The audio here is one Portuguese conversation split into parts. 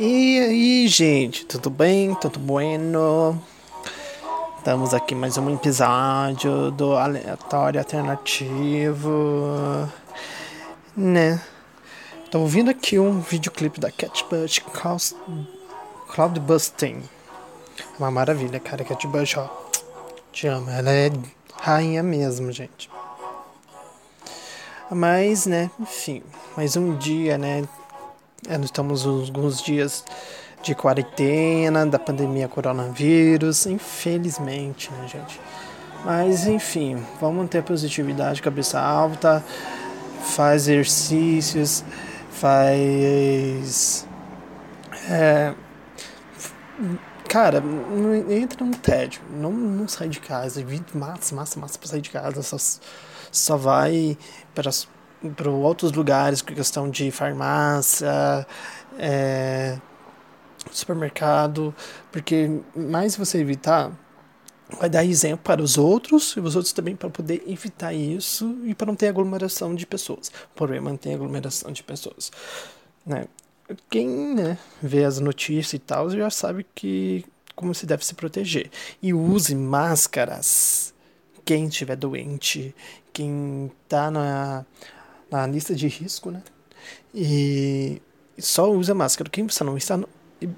E aí, gente, tudo bem? Tudo bueno? Estamos aqui mais um episódio do Aleatório Alternativo, né? Tô ouvindo aqui um videoclipe da Cat Bush Cloud Busting. Uma maravilha, cara. Cat Bush, ó. Te amo. Ela é rainha mesmo, gente. Mas, né, enfim, mais um dia, né? É, nós estamos alguns dias de quarentena, da pandemia coronavírus, infelizmente, né, gente? Mas, enfim, vamos a positividade, cabeça alta, faz exercícios, faz. É, cara, entra no tédio, não, não sai de casa, massa, massa, massa pra sair de casa, só só vai para para outros lugares com questão de farmácia, é, supermercado, porque mais você evitar, vai dar exemplo para os outros e os outros também para poder evitar isso e para não ter aglomeração de pessoas. O problema é aglomeração de pessoas. Né? Quem né, vê as notícias e tal já sabe que como se deve se proteger. E use máscaras quem estiver doente, quem está na, na lista de risco, né? E só usa máscara. Quem você não está,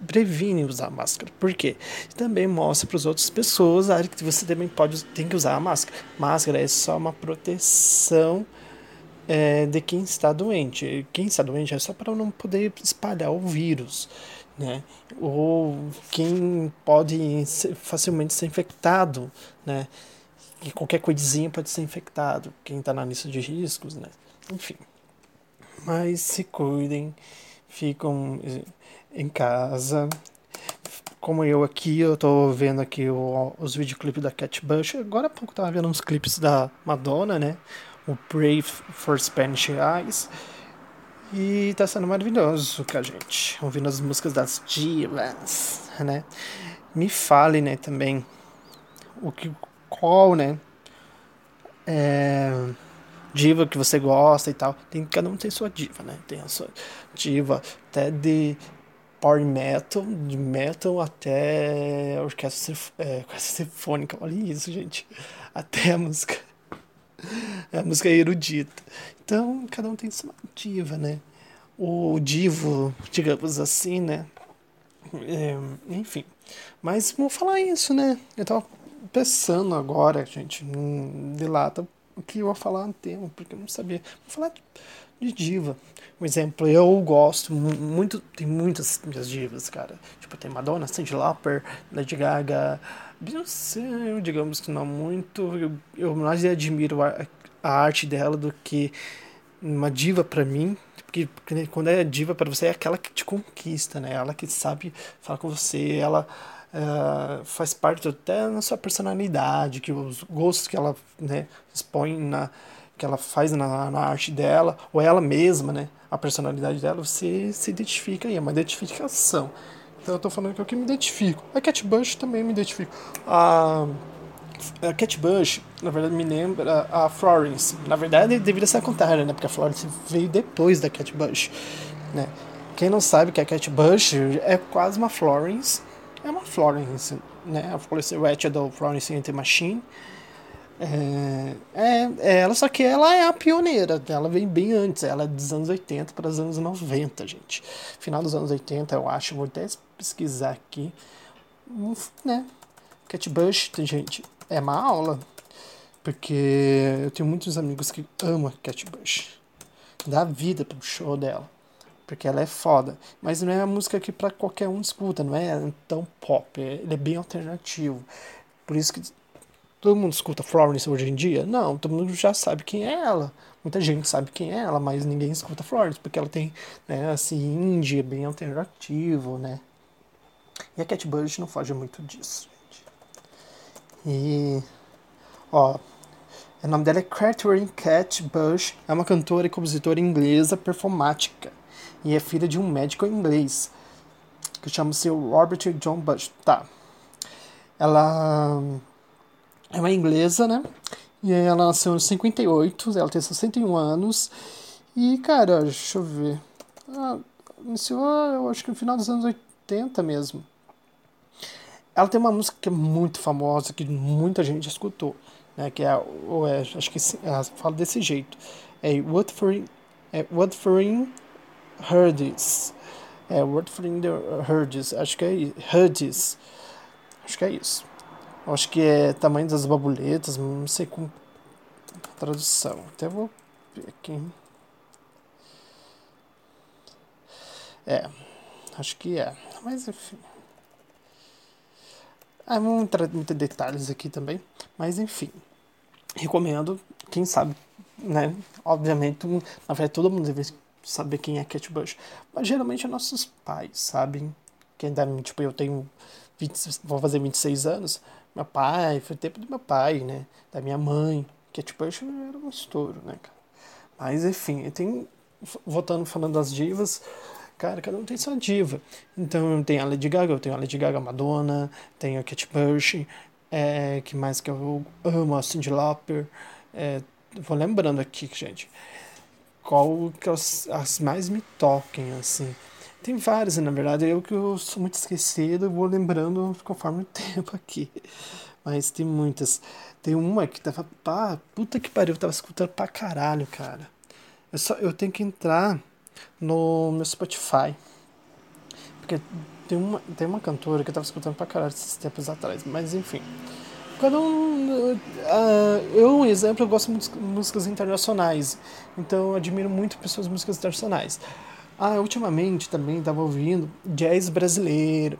previne usar máscara. Por quê? Também mostra para as outras pessoas que você também pode tem que usar a máscara. Máscara é só uma proteção é, de quem está doente. Quem está doente é só para não poder espalhar o vírus. Né? Ou quem pode ser, facilmente ser infectado, né? que qualquer coisinha pode ser infectado, quem está na lista de riscos, né? Enfim. Mas se cuidem, ficam eh, em casa. Como eu aqui, eu tô vendo aqui o, os videoclipes da Cat Bush. Agora há pouco tava vendo uns clipes da Madonna, né? O Brave for Spanish Eyes. E tá sendo maravilhoso com a gente. Ouvindo as músicas das divas, né? Me fale, né, também o que qual, né? É, diva que você gosta e tal. Tem, cada um tem sua diva, né? Tem a sua diva até de power metal, de metal até orquestra, é, orquestra sinfônica. Olha isso, gente. Até a música. A música é erudita. Então, cada um tem sua diva, né? O divo, digamos assim, né? É, enfim. Mas vou falar isso, né? Eu tava pensando agora, gente, de lata, o que eu vou falar no tema, porque eu não sabia. Vou falar de diva. Um exemplo, eu gosto muito, tem muitas minhas divas, cara. Tipo, tem Madonna, Cyndi Lauper, Lady Gaga, Beyoncé, digamos que não muito. Eu, eu mais admiro a, a arte dela do que uma diva para mim, porque quando é diva para você é aquela que te conquista, né? Ela que sabe falar com você, ela uh, faz parte até na sua personalidade, que os gostos que ela né, expõe na que ela faz na, na arte dela, ou ela mesma, né, a personalidade dela, você se identifica aí, é uma identificação. Então eu tô falando que é o que me identifico. A Cat Bush também me identifico. A, a Cat Bush, na verdade, me lembra a Florence. Na verdade, deveria ser a contrário, né? Porque a Florence veio depois da Cat Bush, né? Quem não sabe que a Cat Bush é quase uma Florence, é uma Florence, né? A Florence é do Florence and the Machine. É, é, é, ela, só que ela é a pioneira, ela vem bem antes, ela é dos anos 80 para os anos 90, gente. Final dos anos 80, eu acho, vou até pesquisar aqui. Né? Cat Bush, gente, é uma aula, porque eu tenho muitos amigos que amam Cat Bush. Dá vida pro show dela porque ela é foda. Mas não é a música que para qualquer um escuta, não é tão pop, é, ele é bem alternativo. Por isso que todo mundo escuta Florence hoje em dia? Não, todo mundo já sabe quem é ela. Muita gente sabe quem é ela, mas ninguém escuta Florence, porque ela tem, né, assim, indie, bem alternativo, né? E a Cat Bush não foge muito disso, gente. E, ó, o nome dela é Catherine Cat Bush, é uma cantora e compositora inglesa performática e é filha de um médico inglês que chama-se Robert John Bush. Tá. Ela é uma inglesa, né? E ela nasceu em 58, ela tem 61 anos. E, cara, deixa eu ver. Ah, iniciou, eu acho que no final dos anos 80 mesmo. Ela tem uma música que é muito famosa, que muita gente escutou, né? Que é, ou é acho que ela fala desse jeito. É What for, é What for Herds. É for the Herds. Acho que é Herds. Acho que é isso. Acho que é tamanho das babuletas, não sei com tradução. Até vou ver aqui. É, acho que é. Mas enfim. Ah, vamos entrar em detalhes aqui também. Mas enfim. Recomendo, quem sabe, né? Obviamente, na verdade, todo mundo deve saber quem é Kate Bush. Mas geralmente é nossos pais, sabem? Quem dá, tipo, eu tenho 20, vou fazer 26 anos. Meu pai, foi o tempo do meu pai, né? Da minha mãe. Kate Bush era um estouro, né, cara? Mas enfim, tem. Voltando falando das divas, cara, cada um tem sua diva. Então tem a Lady Gaga, eu tenho a Lady Gaga, Madonna, tenho a Kate Bush, é, que mais que eu amo, a Cyndi Lauper. É, vou lembrando aqui, gente, qual que as, as mais me toquem, assim. Tem várias, na verdade, eu que eu sou muito esquecido, vou lembrando conforme o tempo aqui. Mas tem muitas. Tem uma que tava, pá, puta que pariu, eu tava escutando pra caralho, cara. Eu, só, eu tenho que entrar no meu Spotify. Porque tem uma, tem uma cantora que eu tava escutando pra caralho esses tempos atrás, mas enfim. Cada um. Uh, eu, um exemplo, eu gosto de músicas internacionais. Então eu admiro muito pessoas de músicas internacionais. Ah, ultimamente também estava ouvindo jazz brasileiro,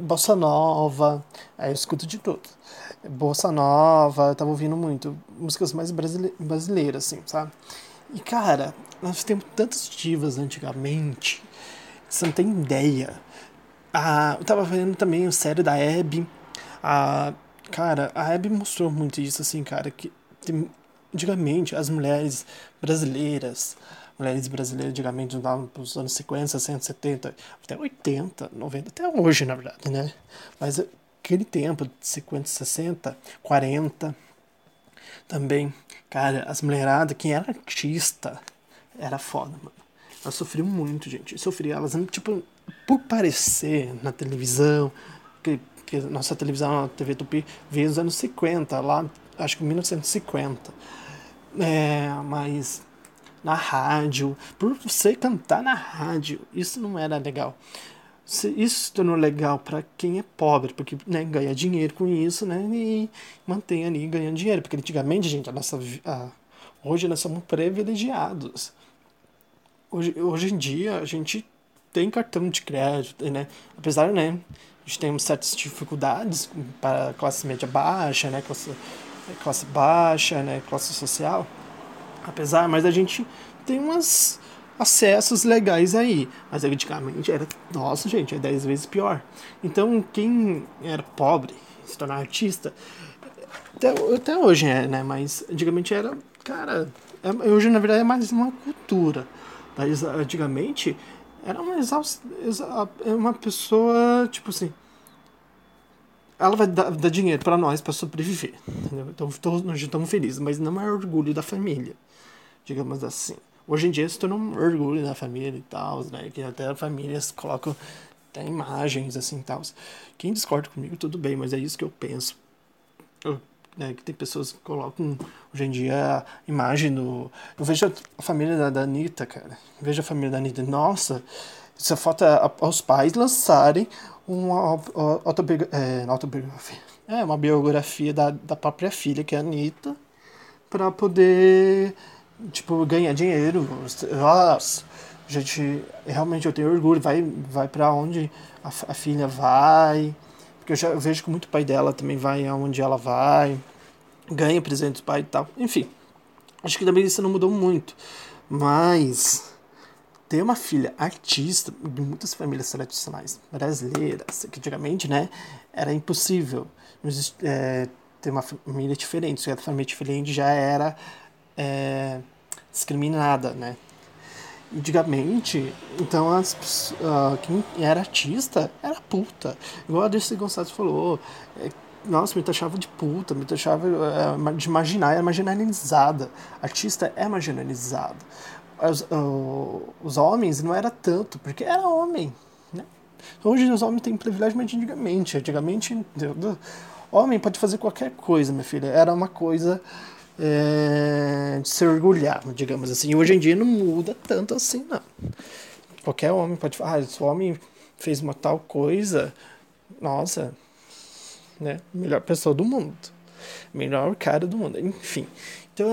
bossa nova, aí eu escuto de tudo. Bossa nova, eu tava ouvindo muito, músicas mais brasileiras, assim, sabe? E cara, nós temos tantas divas antigamente, você não tem ideia. Ah, eu tava vendo também o série da Abby. Ah, cara, a Abby mostrou muito isso, assim, cara, que tem, antigamente as mulheres brasileiras, mulheres brasileiras antigamente nos anos 50, 60, 70, até 80, 90, até hoje, na verdade, né? Mas aquele tempo, 50, 60, 40, também, cara, as mulheradas, quem era artista, era foda, mano. Elas sofriam muito, gente. Sofriam, elas, tipo, por parecer na televisão, que, que nossa televisão, a TV Tupi, veio nos anos 50, lá, acho que 1950. É, mas na rádio, por você cantar na rádio, isso não era legal. Isso se tornou legal para quem é pobre, porque né, ganha dinheiro com isso, né? E mantém ali ganhando dinheiro. Porque antigamente, gente, a nossa, a, hoje nós somos privilegiados. Hoje, hoje em dia a gente tem cartão de crédito, né? Apesar, né? A gente tem certas dificuldades para classe média baixa, né? Classe, classe baixa, né? Classe social. Apesar, mas a gente tem umas acessos legais aí. Mas antigamente era, nossa, gente, é 10 vezes pior. Então, quem era pobre, se tornar artista, até, até hoje é, né? Mas antigamente era, cara, é, hoje na verdade é mais uma cultura. Mas antigamente era uma exaust, é uma pessoa, tipo assim, ela vai dar, dar dinheiro para nós para sobreviver. Entendeu? Então todos estamos felizes, mas não é orgulho da família, digamos assim. Hoje em dia se torna um orgulho da família e tal, né? Que até famílias colocam até imagens assim e tal. Quem discorda comigo, tudo bem, mas é isso que eu penso. Eu, né, que tem pessoas que colocam hoje em dia a imagem do. Eu vejo a família da, da Anitta, cara. Eu vejo a família da Anitta. Nossa, foto é aos pais lançarem uma. É, autobiografia. É, uma biografia da, da própria filha, que é a Anitta, para poder tipo, ganhar dinheiro. Nossa, gente, realmente eu tenho orgulho. Vai, vai para onde a, a, filha vai. Porque eu já vejo que muito pai dela também vai aonde ela vai. Ganha presente do pai e tal. Enfim, acho que também isso não mudou muito. Mas ter uma filha artista de muitas famílias tradicionais brasileiras, que antigamente, né, era impossível é, ter uma família diferente. Se a família diferente já era é, discriminada, né? Antigamente, então as, uh, quem era artista era puta. Igual a Dirce Gonçalves falou. É, nossa, me taxava de puta, me taxava uh, de marginal, era marginalizada. Artista é marginalizado. os, os homens não era tanto, porque era homem. Né? Hoje os homens têm privilégio, mas antigamente. Antigamente, homem pode fazer qualquer coisa, minha filha. Era uma coisa é, de se orgulhar, digamos assim. Hoje em dia não muda tanto assim, não. Qualquer homem pode falar, ah, se o homem fez uma tal coisa, nossa, né? Melhor pessoa do mundo. Melhor cara do mundo. Enfim. Então,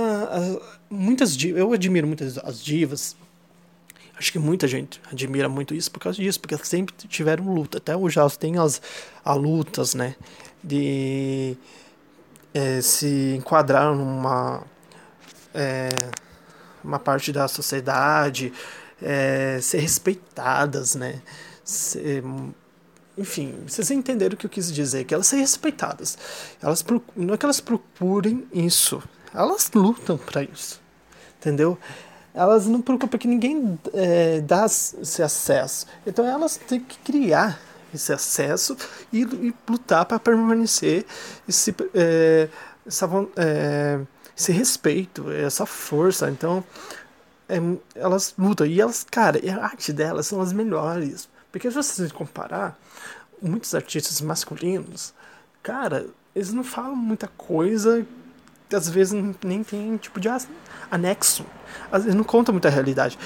muitas divas, eu admiro muitas as divas. Acho que muita gente admira muito isso por causa disso, porque sempre tiveram luta. Até hoje elas têm as, as lutas, né? De é, se enquadrar numa é, uma parte da sociedade, é, ser respeitadas, né? Ser, enfim, vocês entenderam o que eu quis dizer, que elas serem respeitadas. Elas não é que elas procurem isso, elas lutam para isso, entendeu? Elas não procuram porque ninguém é, dá esse acesso. Então elas têm que criar esse acesso e, e lutar para permanecer esse, é, essa, é, esse respeito, essa força. Então é, elas lutam e elas, cara, a arte delas são as melhores. Porque se você comparar, muitos artistas masculinos, cara, eles não falam muita coisa às vezes nem tem tipo de anexo. Às vezes não conta muita realidade.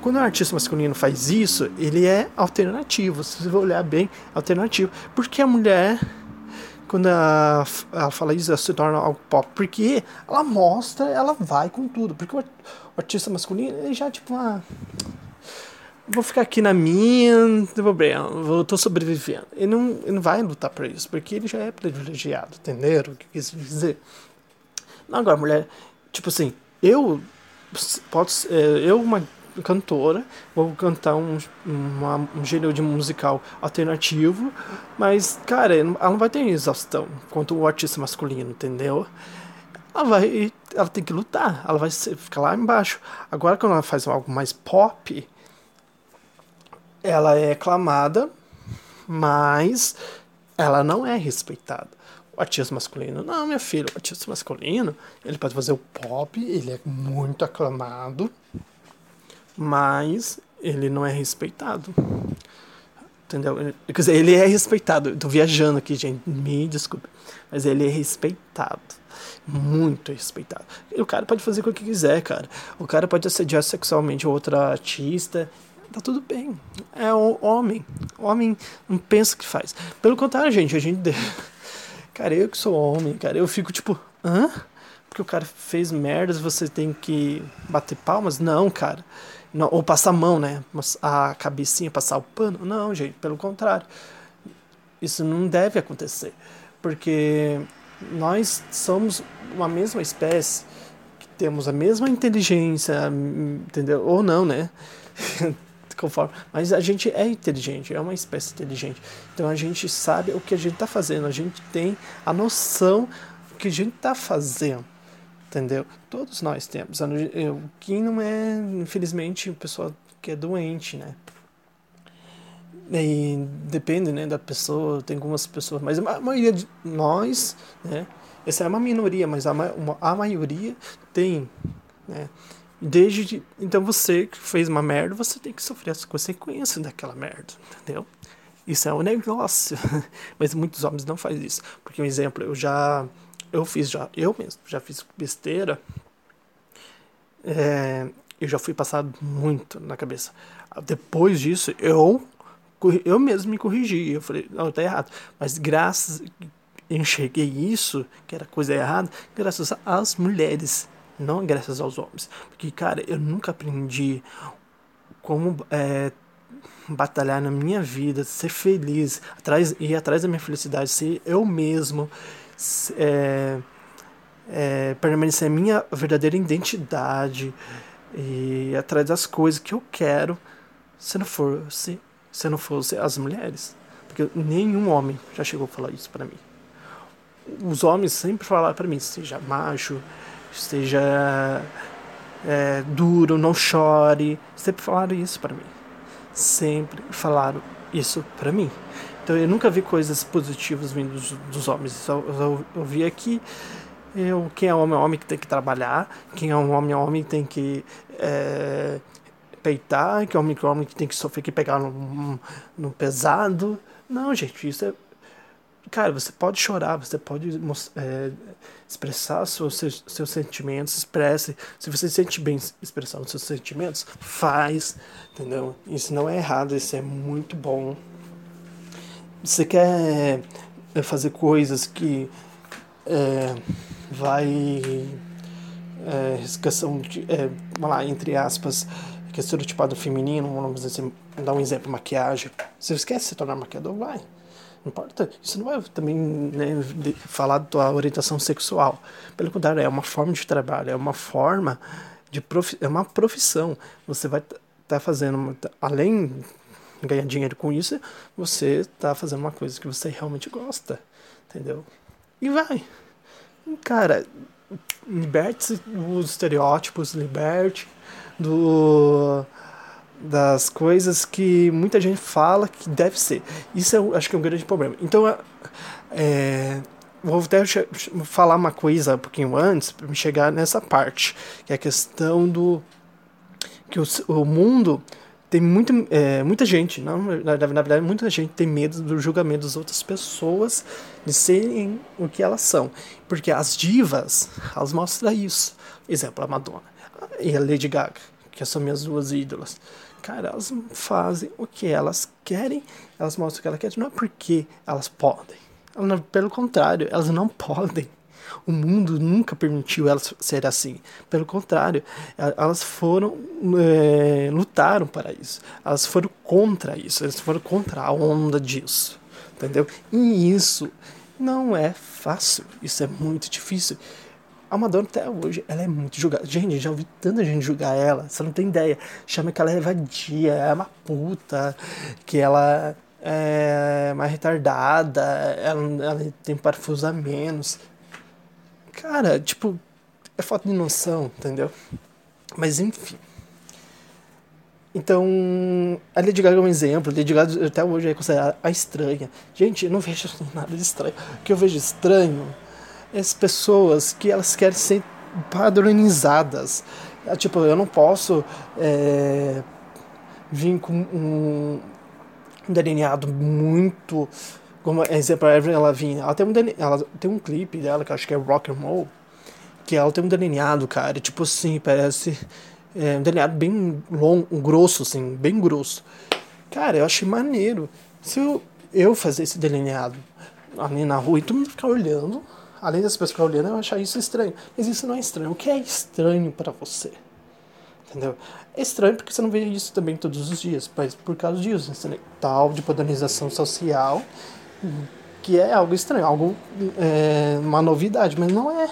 Quando um artista masculino faz isso, ele é alternativo. Se você olhar bem, alternativo. Porque a mulher, quando ela, ela fala isso, ela se torna algo pop. Porque ela mostra, ela vai com tudo. Porque o, o artista masculino, ele já, tipo, ah, vou ficar aqui na minha, não tem eu tô sobrevivendo. Ele não, ele não vai lutar por isso, porque ele já é privilegiado, entenderam o que quis dizer? Não, agora, mulher, tipo assim, eu, posso, é, eu, uma cantora, vou cantar um, uma, um gênero de musical alternativo, mas, cara, ela não vai ter exaustão quanto o artista masculino, entendeu? Ela vai, ela tem que lutar, ela vai ficar lá embaixo. Agora, quando ela faz algo mais pop, ela é aclamada, mas ela não é respeitada. O artista masculino, não, minha filha, o artista masculino, ele pode fazer o pop, ele é muito aclamado, mas ele não é respeitado. Entendeu? Quer dizer, ele é respeitado. Eu tô viajando aqui, gente, me desculpe. Mas ele é respeitado. Muito respeitado. E o cara pode fazer o que quiser, cara. O cara pode assediar sexualmente outra artista tá tudo bem. É o homem. O homem não pensa que faz. Pelo contrário, gente, a gente. Cara, eu que sou homem, cara, eu fico tipo, hã? Porque o cara fez merdas, você tem que bater palmas? Não, cara. Não, ou passar a mão, né? A cabecinha, passar o pano? Não, gente, pelo contrário. Isso não deve acontecer. Porque nós somos uma mesma espécie, temos a mesma inteligência, entendeu? Ou não, né? conforme. Mas a gente é inteligente, é uma espécie inteligente. Então a gente sabe o que a gente está fazendo, a gente tem a noção do que a gente está fazendo. Entendeu? Todos nós temos. O que não é, infelizmente, pessoa que é doente, né? E depende né, da pessoa, tem algumas pessoas, mas a maioria de nós, né? Essa é uma minoria, mas a, a maioria tem, né? Desde então você que fez uma merda, você tem que sofrer as consequências daquela merda, entendeu? Isso é um negócio. Mas muitos homens não fazem isso. Porque um exemplo, eu já eu fiz já, eu mesmo já fiz besteira. É, eu já fui passado muito na cabeça. Depois disso, eu eu mesmo me corrigi. Eu falei, não, tá errado. Mas graças enxerguei isso, que era coisa errada, graças às mulheres não graças aos homens. Porque, cara, eu nunca aprendi como é, batalhar na minha vida, ser feliz, atrás, ir atrás da minha felicidade, ser eu mesmo, é, é, permanecer a minha verdadeira identidade e atrás das coisas que eu quero, se não fosse, se não fosse as mulheres. Porque nenhum homem já chegou a falar isso para mim. Os homens sempre falaram para mim, seja macho, esteja é, duro, não chore. Sempre falaram isso para mim. Sempre falaram isso para mim. Então eu nunca vi coisas positivas vindo dos, dos homens. Eu, eu, eu vi aqui Eu, quem é homem é homem que tem que trabalhar, quem é um homem é homem tem que é, peitar, quem é homem é homem que tem que sofrer, que pegar no, no pesado. Não, gente, isso é. Cara, você pode chorar, você pode é, expressar seus, seus, seus sentimentos, expresse. Se você se sente bem expressando seus sentimentos, faz, entendeu? Isso não é errado, isso é muito bom. Você quer é, fazer coisas que é, vai é, questão de, é, vamos lá, entre aspas, que é estereotipado feminino, vamos dizer assim, dar um exemplo, maquiagem. Você quer se tornar maquiador, vai. Não importa. Isso não vai também né, falar da tua orientação sexual. Pelo contrário, é uma forma de trabalho, é uma forma de profi é uma profissão. Você vai estar tá fazendo, além de ganhar dinheiro com isso, você está fazendo uma coisa que você realmente gosta, entendeu? E vai. Cara, liberte-se dos estereótipos, liberte do das coisas que muita gente fala que deve ser. Isso eu acho que é um grande problema. Então, é, é vou até falar uma coisa um pouquinho antes para me chegar nessa parte, que é a questão do que o, o mundo tem muito, é, muita gente, não, na, na verdade, muita gente tem medo do julgamento das outras pessoas de serem o que elas são. Porque as divas, elas mostram isso. Exemplo, a Madonna e a Lady Gaga, que são minhas duas ídolas. Cara, elas fazem o que elas querem, elas mostram o que elas querem, não é porque elas podem. Pelo contrário, elas não podem. O mundo nunca permitiu elas ser assim. Pelo contrário, elas foram é, lutaram para isso. Elas foram contra isso. Elas foram contra a onda disso, entendeu? E isso não é fácil. Isso é muito difícil. A Madonna até hoje, ela é muito julgada. Gente, já ouvi tanta gente julgar ela, você não tem ideia. Chama que ela é vadia, é uma puta, que ela é mais retardada, ela, ela tem parafuso a menos. Cara, tipo, é falta de noção, entendeu? Mas enfim. Então, a Lady Gaga é um exemplo. A Lady Gaga até hoje é considerada a estranha. Gente, eu não vejo nada de estranho. O que eu vejo estranho as pessoas que elas querem ser padronizadas. É, tipo, eu não posso é, vir com um, um delineado muito. Como exemplo, a Avril Lavigne, ela tem um ela tem um clipe dela que acho que é Rock and Roll, que ela tem um delineado, cara, tipo assim, parece é, um delineado bem longo, grosso assim, bem grosso. Cara, eu achei maneiro. Se eu, eu fazer esse delineado ali na rua e todo mundo ficar olhando, além das pessoas ficarem olhando, eu achar isso estranho. Mas isso não é estranho. O que é estranho para você? Entendeu? É estranho porque você não vê isso também todos os dias, mas por causa disso, né? tal de padronização social, que é algo estranho, algo é, uma novidade, mas não é.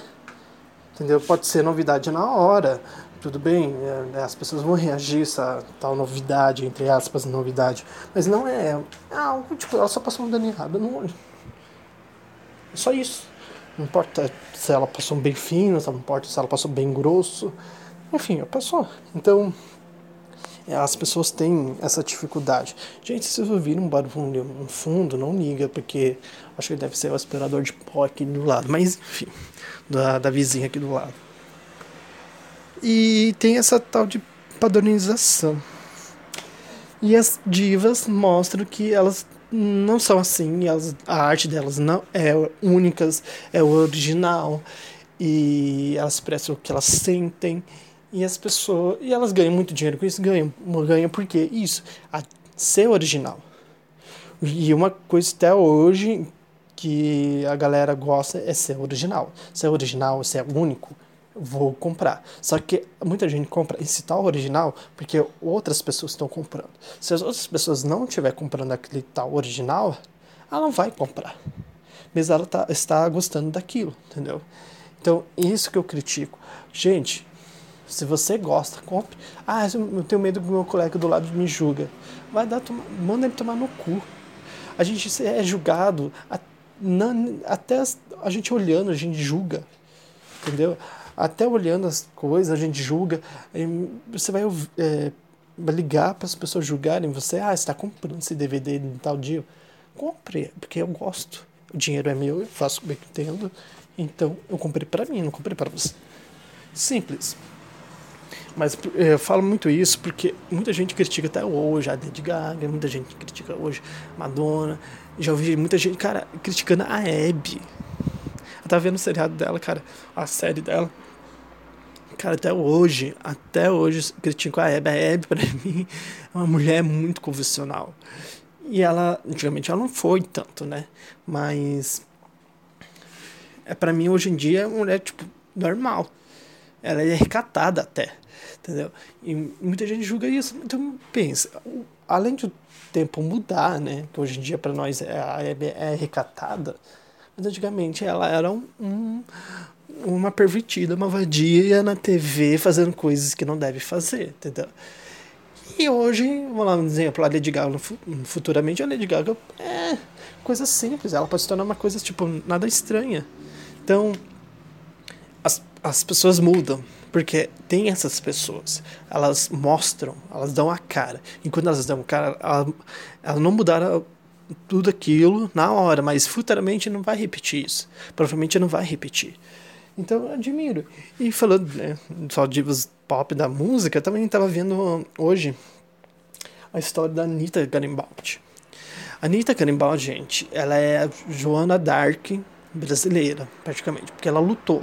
Entendeu? Pode ser novidade na hora, tudo bem, é, as pessoas vão reagir a essa tal novidade, entre aspas, novidade, mas não é, é algo tipo, ela só passou um dano errado no olho. É só isso. Não importa se ela passou bem fino, não importa se ela passou bem grosso. Enfim, ela passou. Então, as pessoas têm essa dificuldade. Gente, se você ouvir um barulho no fundo, não liga, porque acho que deve ser o aspirador de pó aqui do lado. Mas, enfim, da, da vizinha aqui do lado. E tem essa tal de padronização. E as divas mostram que elas não são assim, elas, a arte delas não é únicas, é original e elas expressam o que elas sentem e as pessoas e elas ganham muito dinheiro com isso, ganham, ganham porque isso, a, ser original. E uma coisa até hoje que a galera gosta é ser original. Ser original, ser único vou comprar. Só que muita gente compra esse tal original porque outras pessoas estão comprando. Se as outras pessoas não estiver comprando aquele tal original, ela não vai comprar. Mas ela tá, está gostando daquilo, entendeu? Então, isso que eu critico. Gente, se você gosta, compre. Ah, eu tenho medo que meu colega do lado me julga. Vai dar, manda ele tomar no cu. A gente é julgado, até a gente olhando, a gente julga. Entendeu? até olhando as coisas, a gente julga. Você vai é, ligar para as pessoas julgarem você. Ah, está comprando esse DVD em tal dia. Compre, porque eu gosto. O dinheiro é meu, eu faço o que entendo. Então eu comprei para mim, não comprei para você. Simples. Mas eu falo muito isso porque muita gente critica até hoje a Lady Gaga, muita gente critica hoje Madonna. Já ouvi muita gente, cara, criticando a Abby. Eu tava vendo o seriado dela, cara, a série dela. Cara, até hoje, até hoje critico a Abby. A Abby, pra mim, é uma mulher muito convencional. E ela, antigamente, ela não foi tanto, né? Mas. É para mim, hoje em dia, é uma mulher, tipo, normal. Ela é recatada até entendeu? E muita gente julga isso. Então, pensa, além de o tempo mudar, né? Que hoje em dia para nós é, é, é recatada, mas antigamente ela era um, um, uma pervertida, uma vadia na TV fazendo coisas que não deve fazer, entendeu? E hoje, vamos lá, um exemplo, a Lady Gaga, futuramente a Lady Gaga é coisa simples, ela pode se tornar uma coisa, tipo, nada estranha. Então, as, as pessoas mudam, porque tem essas pessoas, elas mostram, elas dão a cara. E quando elas dão a cara, elas, elas não mudaram tudo aquilo na hora, mas futuramente não vai repetir isso. Provavelmente não vai repetir. Então eu admiro. E falando né, só divas pop da música, também estava vendo hoje a história da Anitta Garibaldi. A Anitta Garibaldi, gente, ela é Joana Dark brasileira, praticamente, porque ela lutou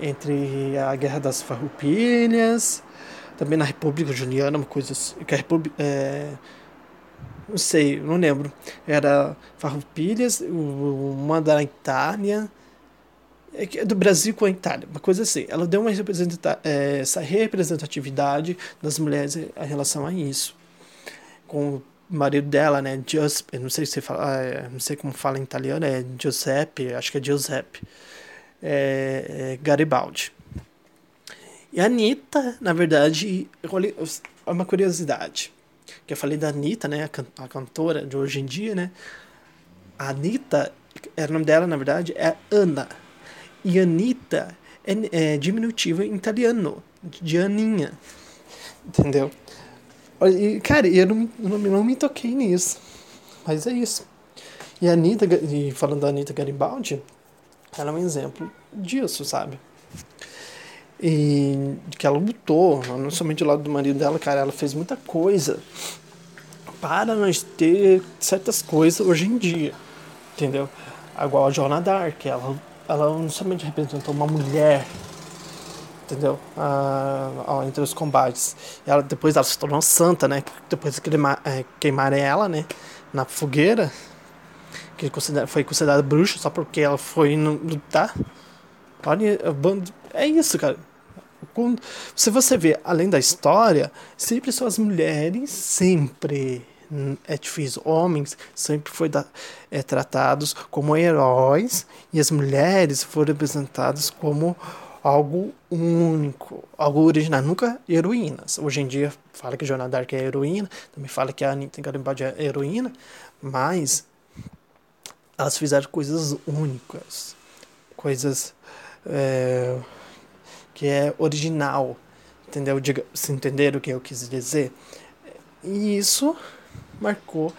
entre a Guerra das Farroupilhas, também na República Juliana, uma coisa assim, que a República, é, não sei, não lembro, era Farroupilhas, uma da Itália, é do Brasil com a Itália, uma coisa assim. Ela deu uma é, essa representatividade das mulheres em relação a isso. Com o marido dela, né, Giuseppe, não sei se fala, é, não sei como fala em italiano, é Giuseppe, acho que é Giuseppe é, é Garibaldi. E a Anitta, na verdade, é uma curiosidade. Que eu falei da Anitta, né, a, can a cantora de hoje em dia, né? A Anitta, é, o nome dela, na verdade, é Ana. E Anitta é, é diminutivo em italiano, de Aninha. Entendeu? E, cara, eu não, não, não me toquei nisso. Mas é isso. E a Anitta, e falando da Anitta Garibaldi, ela é um exemplo disso, sabe? E que ela lutou, não somente do lado do marido dela, cara, ela fez muita coisa para nós ter certas coisas hoje em dia, entendeu? Igual a Joana Dark, ela, ela não somente representou uma mulher, entendeu? Ah, entre os combates. Ela, depois ela se tornou santa, né? Depois que é, queimaram ela, né? Na fogueira, que foi considerada bruxa só porque ela foi lutar. Olha, é isso, cara. Se você vê além da história, sempre são as mulheres, sempre é difícil. Homens sempre foi da, é, tratados como heróis e as mulheres foram representadas como algo único, algo original, nunca heroínas. Hoje em dia fala que Joana Dark é heroína, também fala que a Anitta Garibaldi é heroína, mas elas fizeram coisas únicas, coisas é, que é original, entendeu? Diga, se o que eu quis dizer. E isso marcou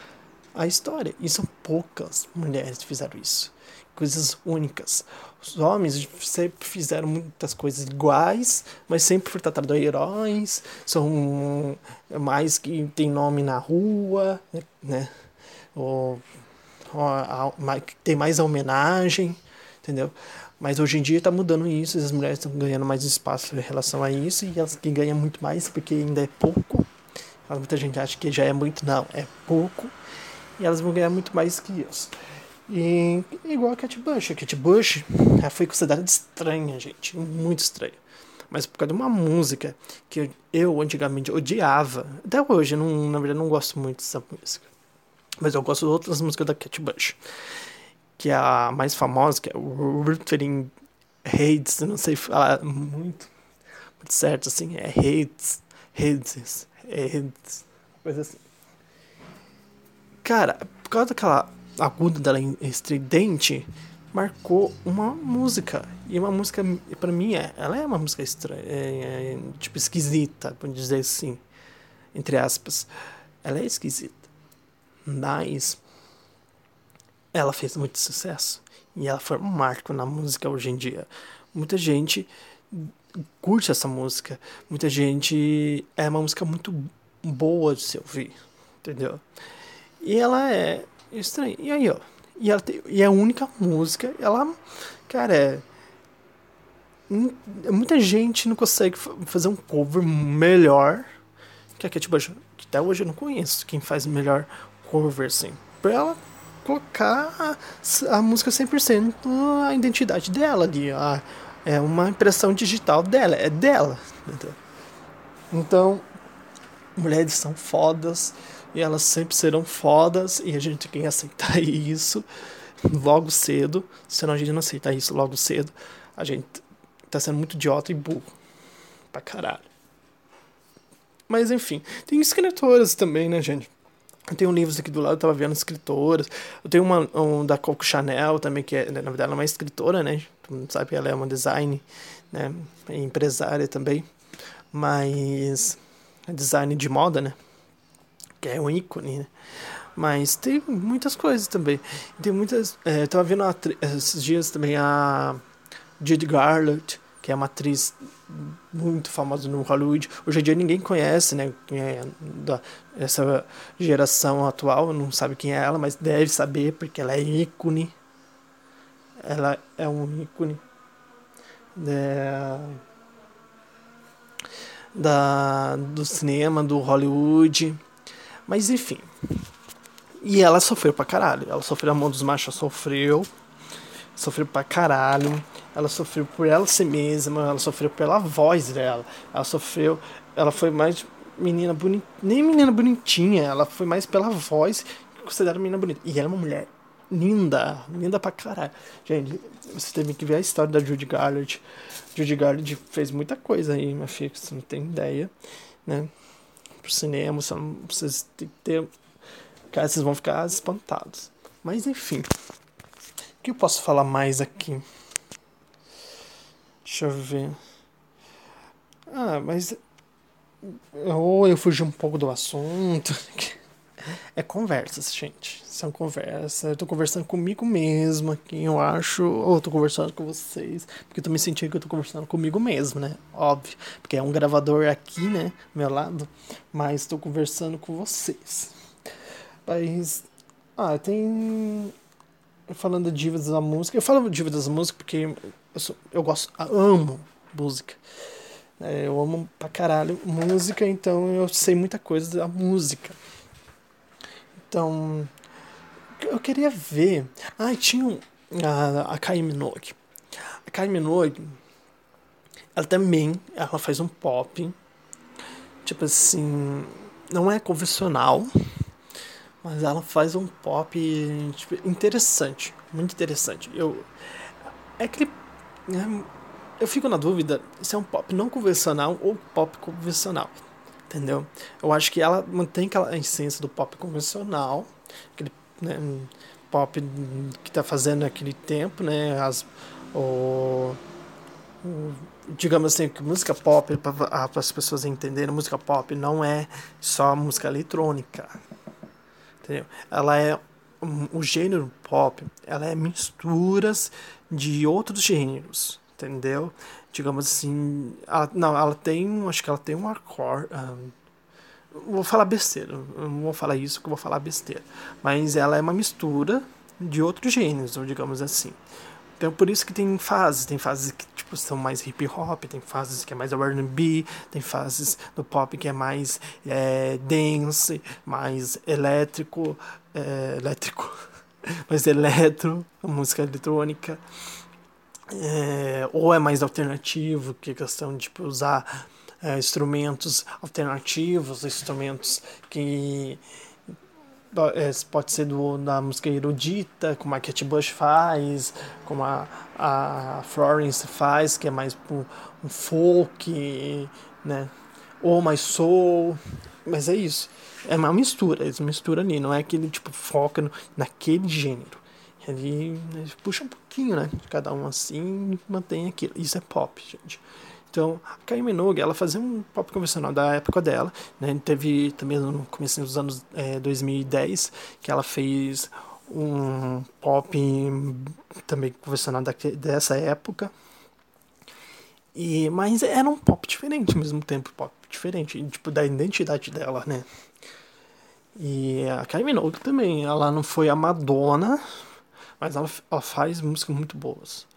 a história. E são poucas mulheres que fizeram isso. Coisas únicas. Os homens sempre fizeram muitas coisas iguais, mas sempre foram tratados de heróis, são mais que tem nome na rua, né? Ou tem mais a homenagem, entendeu? Mas hoje em dia está mudando isso, as mulheres estão ganhando mais espaço em relação a isso, e elas que ganham muito mais porque ainda é pouco. Muita gente acha que já é muito, não, é pouco, e elas vão ganhar muito mais que isso. E igual a Kate Bush, a Kate Bush foi considerada estranha, gente, muito estranha. Mas por causa de uma música que eu antigamente odiava, até hoje, não, na verdade, não gosto muito dessa música. Mas eu gosto de outras músicas da Kate Bush. Que é a mais famosa, que é Wuthering Heights, não sei falar muito, muito certo assim, é Heights, Heights, Heights, coisa assim. Cara, por causa daquela aguda dela estridente, marcou uma música. E uma música, para mim, é, ela é uma música estranha, é, é, tipo esquisita, vamos dizer assim, entre aspas. Ela é esquisita mas ela fez muito sucesso. E ela foi um marco na música hoje em dia. Muita gente curte essa música. Muita gente. É uma música muito boa de se ouvir. Entendeu? E ela é estranha. E aí, ó. E, ela tem, e é a única música. Ela. Cara, é. Muita gente não consegue fazer um cover melhor que a Kate Bush. Que até hoje eu não conheço quem faz melhor cover, assim. Pra ela colocar a, a música 100% a identidade dela ali. A, é uma impressão digital dela, é dela. Então, mulheres são fodas e elas sempre serão fodas e a gente tem que aceitar isso logo cedo. Senão a gente não aceitar isso logo cedo, a gente tá sendo muito idiota e burro. Pra caralho. Mas enfim, tem escritoras também, né, gente? Eu tenho livros aqui do lado, eu tava vendo escritoras. Eu tenho uma um da Coco Chanel também, que é, na verdade ela é uma escritora, né? Tu não sabe, ela é uma design, né? É empresária também. Mas é design de moda, né? Que é um ícone, né? Mas tem muitas coisas também. Tem muitas. É, eu tava vendo esses dias também a Judy Garland, que é uma atriz muito famosa no Hollywood. Hoje em dia ninguém conhece, né? É da, essa geração atual não sabe quem é ela, mas deve saber porque ela é ícone. Ela é um ícone da, da do cinema, do Hollywood. Mas enfim. E ela sofreu pra caralho. Ela sofreu a mão dos machos, sofreu sofreu pra caralho. Ela sofreu por ela si mesma, ela sofreu pela voz dela. Ela sofreu, ela foi mais menina bonita, nem menina bonitinha, ela foi mais pela voz considerada menina bonita. E ela é uma mulher linda, linda pra caralho. Gente, você teve que ver a história da Judy Garland. Judy Garland fez muita coisa aí, minha filha, você não tem ideia, né? Pro cinema, vocês têm que ter. Cara, vocês vão ficar espantados. Mas enfim. O que eu posso falar mais aqui? Deixa eu ver. Ah, mas. Ou eu fugi um pouco do assunto. É conversas, gente. São conversas. Eu tô conversando comigo mesmo aqui, eu acho. Ou eu tô conversando com vocês. Porque eu tô me sentindo que eu tô conversando comigo mesmo, né? Óbvio. Porque é um gravador aqui, né? Meu lado. Mas tô conversando com vocês. Mas. Ah, tem falando de dívidas da música, eu falo de dívidas da música porque eu, sou, eu gosto, amo música. É, eu amo pra caralho música, então eu sei muita coisa da música. Então, eu queria ver. Ah, tinha um, a, a Kylie Minogue. A Kylie Minogue, ela também, ela faz um pop, tipo assim, não é convencional, mas ela faz um pop tipo, interessante, muito interessante. Eu é que é, eu fico na dúvida se é um pop não convencional ou pop convencional, entendeu? Eu acho que ela mantém aquela essência do pop convencional, aquele né, pop que está fazendo naquele tempo, né? As, o, o, digamos assim, que música pop, para as pessoas entenderem, música pop não é só música eletrônica, entendeu? Ela é o gênero pop, ela é misturas de outros gêneros, entendeu? Digamos assim, ela, não, ela tem, acho que ela tem um acorde, um, vou falar besteira, não vou falar isso que eu vou falar besteira, mas ela é uma mistura de outros gêneros, digamos assim. Então por isso que tem fases, tem fases que tipo são mais hip hop, tem fases que é mais R&B, tem fases do pop que é mais é, dance, mais elétrico, é, elétrico, mais eletro, música eletrônica, é, ou é mais alternativo, que é questão de tipo, usar é, instrumentos alternativos, instrumentos que pode ser do, da música erudita, como a Kate Bush faz, como a, a Florence faz, que é mais um, um folk, né? Ou mais soul, mas é isso. É uma mistura, eles misturam ali, não é que ele tipo foca no, naquele gênero. Ele, ele puxa um pouquinho, né? Cada um assim mantém aquilo. Isso é pop, gente. Então, a Kylie Minogue, ela fazia um pop convencional da época dela, né? Teve também no começo dos anos é, 2010 que ela fez um pop também convencional dessa época. E, mas era um pop diferente ao mesmo tempo, pop diferente, tipo, da identidade dela, né? E a Kylie Minogue também, ela não foi a Madonna, mas ela, ela faz músicas muito boas.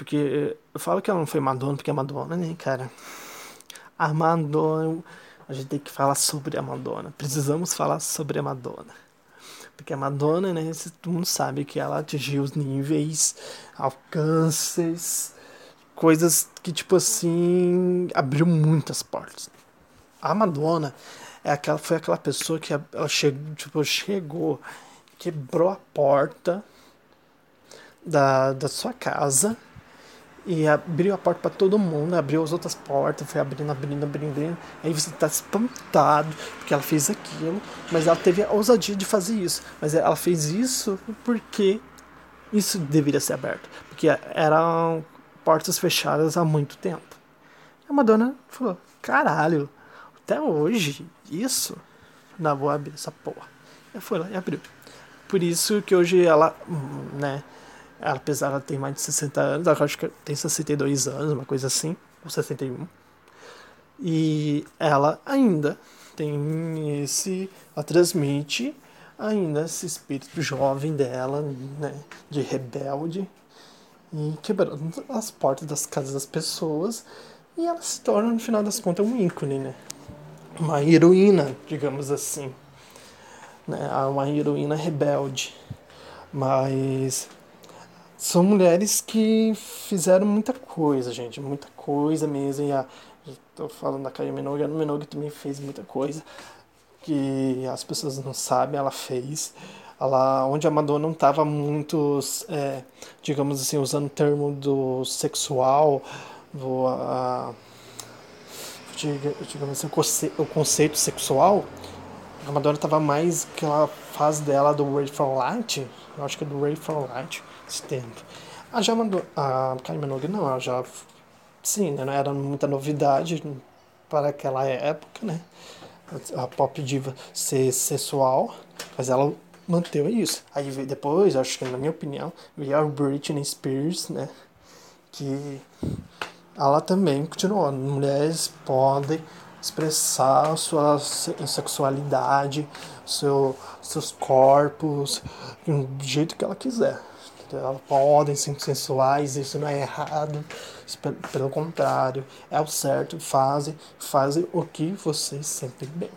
Porque eu falo que ela não foi Madonna, porque a Madonna, né, cara? A Madonna, a gente tem que falar sobre a Madonna. Precisamos falar sobre a Madonna. Porque a Madonna, né, todo mundo sabe que ela atingiu os níveis, alcances, coisas que, tipo assim, abriu muitas portas. A Madonna é aquela, foi aquela pessoa que ela chegou, tipo, chegou, quebrou a porta da, da sua casa e abriu a porta para todo mundo, abriu as outras portas, foi abrindo, abrindo, abrindo, abrindo. Aí você tá espantado porque ela fez aquilo, mas ela teve a ousadia de fazer isso. Mas ela fez isso porque isso deveria ser aberto, porque eram portas fechadas há muito tempo. A Madonna falou: caralho, até hoje, isso? Não, vou abrir essa porra. E foi lá e abriu. Por isso que hoje ela, né, ela, apesar de ter mais de 60 anos, ela acho que tem 62 anos, uma coisa assim, ou 61. E ela ainda tem esse. Ela transmite ainda esse espírito jovem dela, né, de rebelde, e quebrando as portas das casas das pessoas. E ela se torna, no final das contas, um ícone, né? Uma heroína, digamos assim. Né? Uma heroína rebelde. Mas são mulheres que fizeram muita coisa, gente. Muita coisa mesmo. E a, tô falando da Kylie Minogue, a Minogue também fez muita coisa que as pessoas não sabem, ela fez ela, onde a Madonna não estava muito, é, digamos assim, usando o termo do sexual, do, a, digamos assim, o, conceito, sexual, a Madonna estava mais aquela fase dela do Ray for Light, eu acho que é do Ray for Light, esse tempo. A, já mandou, a Kylie Minogue não, ela já, sim, né, não era muita novidade para aquela época, né, a pop diva ser sexual, mas ela manteve isso. Aí depois, acho que na minha opinião, veio a Britney Spears, né? Que ela também continuou. Mulheres podem expressar sua sexualidade, seu, seus corpos, do jeito que ela quiser. Elas podem ser sensuais, isso não é errado. Pelo contrário, é o certo. Fazem, fazem o que vocês sentem bem.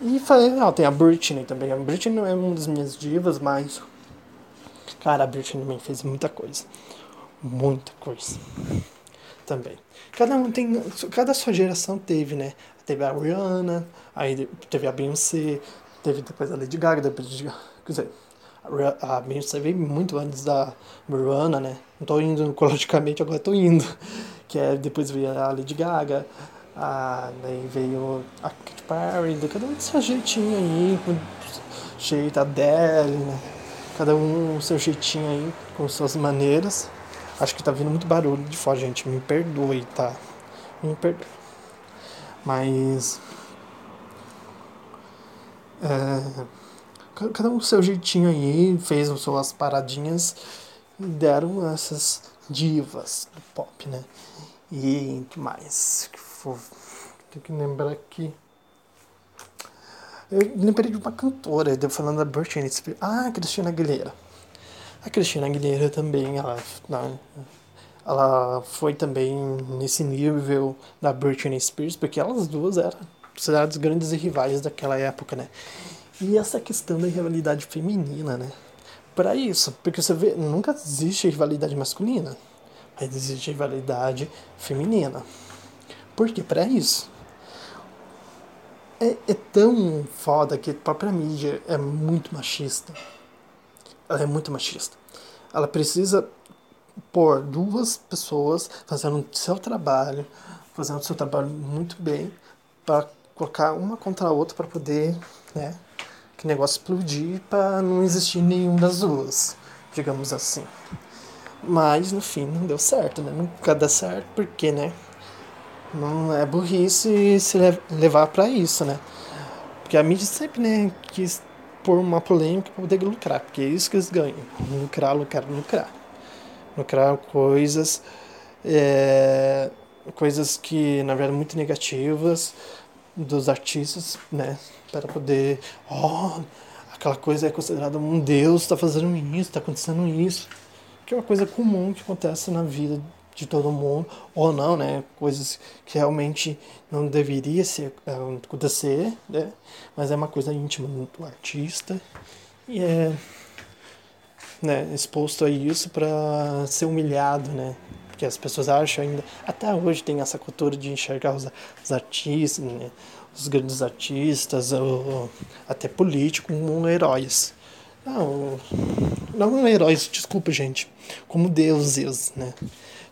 E não, tem a Britney também. A Britney não é uma das minhas divas, mas. Cara, a Britney também fez muita coisa. Muita coisa. Também. Cada um tem. Cada sua geração teve, né? Teve a Rihanna, aí teve a Beyoncé, teve depois a Lady Gaga, depois de. Quer dizer, a Beyoncé veio muito antes da Rihanna, né? Não tô indo cronologicamente, agora tô indo. Que é, depois veio a Lady Gaga, ah, daí veio a Katy Perry, cada um do seu jeitinho aí, com jeito, a Adele, né? Cada um seu jeitinho aí, com suas maneiras. Acho que tá vindo muito barulho de fora, gente. Me perdoe, tá? Me perdoe. Mas. É, cada um o seu jeitinho aí, fez as suas paradinhas e deram essas divas do pop, né? E que mais? tem que lembrar que. Eu lembrei de uma cantora, eu falando da Britney Spears. Ah, Cristina Aguilera. A Cristina Aguilera também, ela, ela foi também nesse nível da Britney Spears, porque elas duas eram consideradas grandes rivais daquela época, né? E essa questão da rivalidade feminina, né? Para isso, porque você vê, nunca existe rivalidade masculina, mas existe rivalidade feminina. Porque para isso é, é, tão foda que a própria mídia é muito machista. Ela é muito machista. Ela precisa pôr duas pessoas fazendo o seu trabalho, fazendo o seu trabalho muito bem, para colocar uma contra a outra para poder, né, que negócio explodir para não existir nenhum das duas, digamos assim. Mas no fim não deu certo, né? Nunca dá certo porque, né? Não é burrice se levar para isso, né? Porque a mídia sempre, né, quis pôr uma polêmica para poder lucrar, porque é isso que eles ganham. Lucrar, lucrar, lucrar. Lucrar coisas, é, coisas que na verdade muito negativas dos artistas, né? Para poder, oh, aquela coisa é considerada um deus, está fazendo isso, está acontecendo isso, que é uma coisa comum que acontece na vida de todo mundo, ou não, né? Coisas que realmente não deveria ser, é, acontecer, né? Mas é uma coisa íntima do artista e é né, exposto a isso para ser humilhado, né? Porque as pessoas acham ainda, até hoje tem essa cultura de enxergar os, os artistas, né? Os grandes artistas, ou, até políticos, como heróis. Não, não heróis, desculpa, gente, como deuses, né?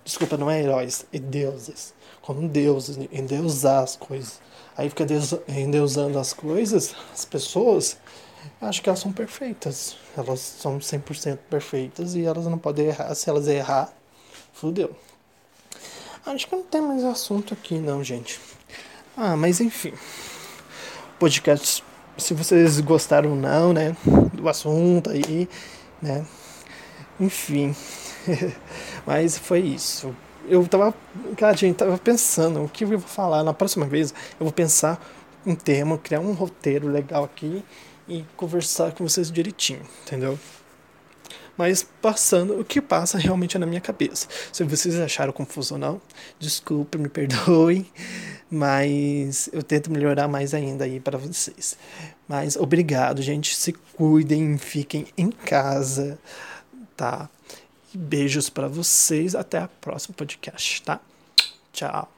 Desculpa, não é heróis, é deuses. Como deuses, endeusar as coisas. Aí fica endeusando as coisas, as pessoas, acho que elas são perfeitas. Elas são 100% perfeitas e elas não podem errar. Se elas errar, fudeu. Acho que não tem mais assunto aqui, não, gente. Ah, mas enfim. Podcast, se vocês gostaram ou não, né, do assunto aí, né. Enfim. Mas foi isso. Eu tava, cara, gente, tava pensando o que eu vou falar na próxima vez. Eu vou pensar um tema, criar um roteiro legal aqui e conversar com vocês direitinho, entendeu? Mas passando o que passa realmente na minha cabeça. Se vocês acharam confuso ou não, desculpe, me perdoem, mas eu tento melhorar mais ainda aí para vocês. Mas obrigado, gente. Se cuidem, fiquem em casa, tá? Beijos para vocês. Até a próxima podcast, tá? Tchau.